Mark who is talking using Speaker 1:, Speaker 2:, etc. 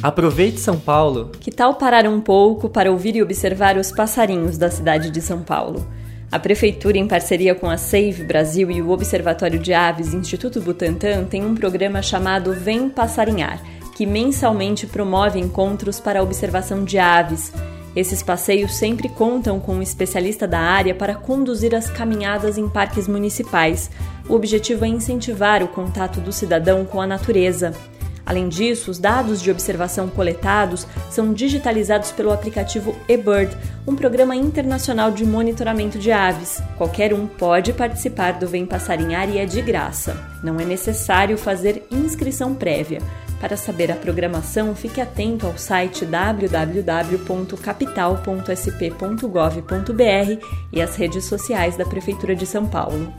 Speaker 1: Aproveite São Paulo.
Speaker 2: Que tal parar um pouco para ouvir e observar os passarinhos da cidade de São Paulo? A Prefeitura, em parceria com a Save Brasil e o Observatório de Aves Instituto Butantan, tem um programa chamado Vem Passarinhar, que mensalmente promove encontros para a observação de aves. Esses passeios sempre contam com um especialista da área para conduzir as caminhadas em parques municipais. O objetivo é incentivar o contato do cidadão com a natureza. Além disso, os dados de observação coletados são digitalizados pelo aplicativo eBird, um programa internacional de monitoramento de aves. Qualquer um pode participar do Vem Passarinhar e é de graça. Não é necessário fazer inscrição prévia. Para saber a programação, fique atento ao site www.capital.sp.gov.br e às redes sociais da Prefeitura de São Paulo.